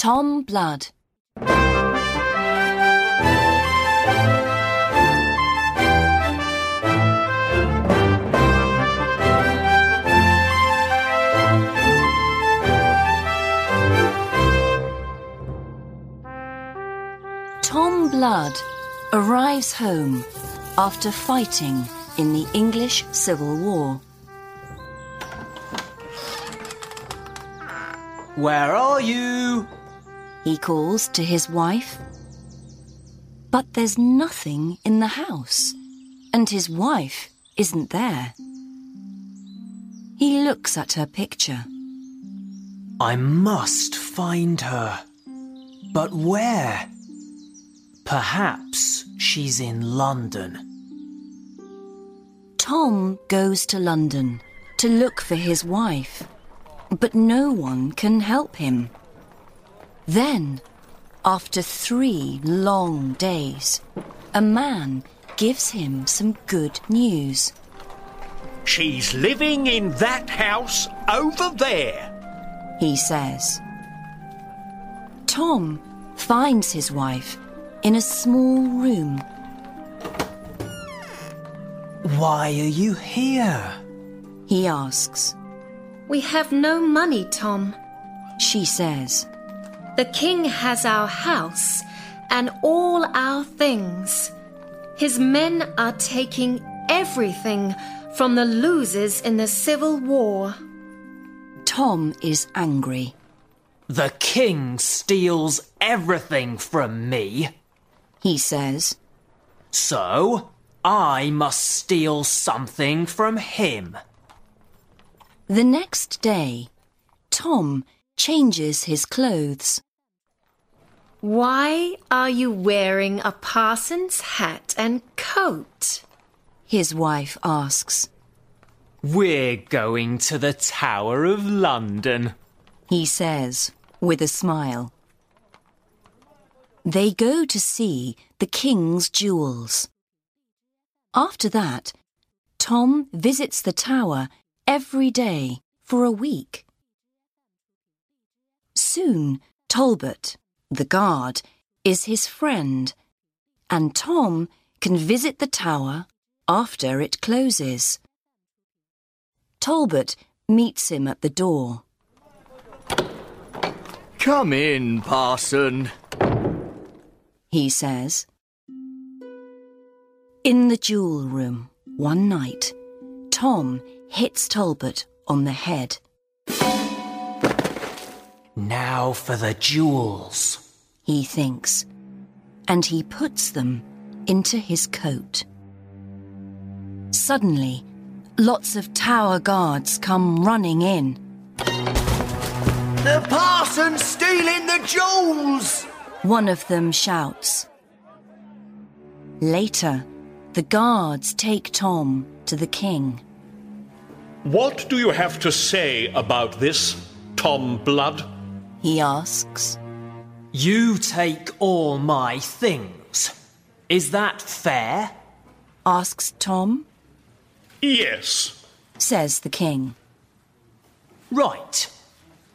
Tom Blood. Tom Blood arrives home after fighting in the English Civil War. Where are you? He calls to his wife. But there's nothing in the house, and his wife isn't there. He looks at her picture. I must find her. But where? Perhaps she's in London. Tom goes to London to look for his wife, but no one can help him. Then, after three long days, a man gives him some good news. She's living in that house over there. He says. Tom finds his wife in a small room. Why are you here? He asks. We have no money, Tom. She says. The king has our house and all our things. His men are taking everything from the losers in the Civil War. Tom is angry. The king steals everything from me. He says. So, I must steal something from him. The next day, Tom changes his clothes. Why are you wearing a parson's hat and coat? His wife asks. We're going to the Tower of London. He says with a smile. They go to see the king's jewels. After that, Tom visits the tower every day for a week. Soon, Talbot, the guard, is his friend, and Tom can visit the tower after it closes. Talbot meets him at the door. Come in, parson, he says. In the jewel room, one night, Tom hits Talbot on the head. Now for the jewels, he thinks, and he puts them into his coat. Suddenly, lots of tower guards come running in. The parson's stealing the jewels! One of them shouts. Later, the guards take Tom to the king. What do you have to say about this, Tom Blood? He asks. You take all my things. Is that fair? asks Tom. Yes, says the king. Right.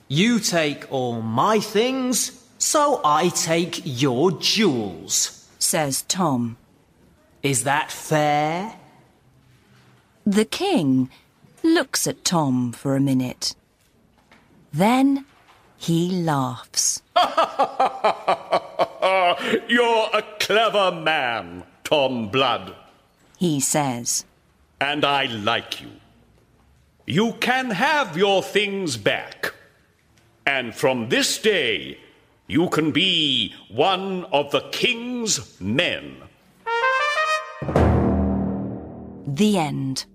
You take all my things, so I take your jewels, says Tom. Is that fair? The king looks at Tom for a minute. Then he laughs. You're a clever man, Tom Blood. He says. And I like you. You can have your things back. And from this day, you can be one of the king's men. The end.